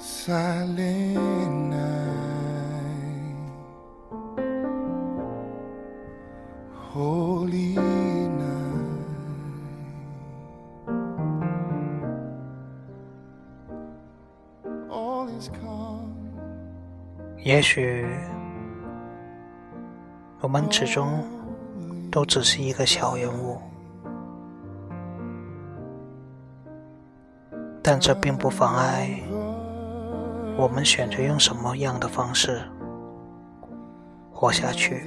silent night, holy night. All is calm. 也许我们始终都只是一个小人物，但这并不妨碍我们选择用什么样的方式活下去。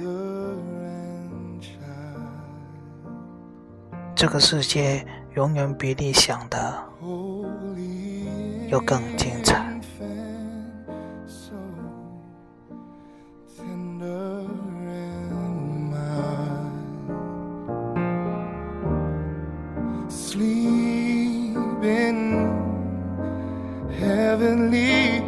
这个世界永远比你想的要更精彩。so tender and mild. Sleep in heavenly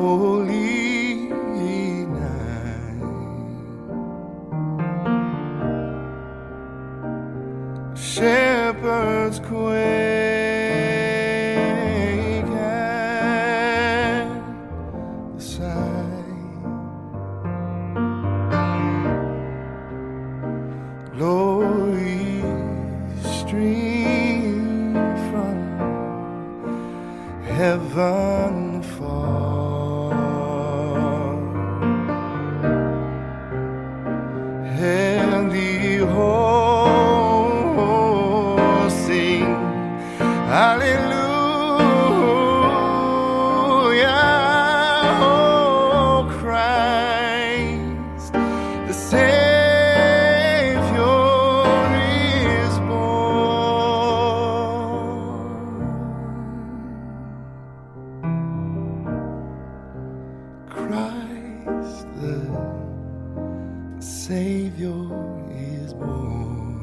holy night. Shepherds quake at the sight. Glory stream from heaven And the hosts sing Hallelujah, oh Christ, the Savior is born. Christ, the Savior is born.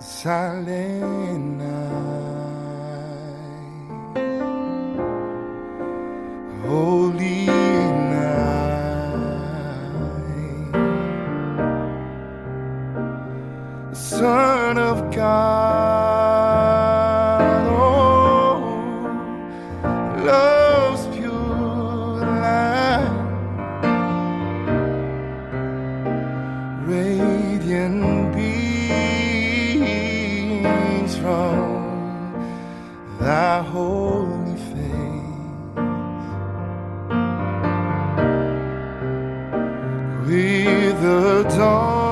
Silent night, holy night, Son of God, With the dawn.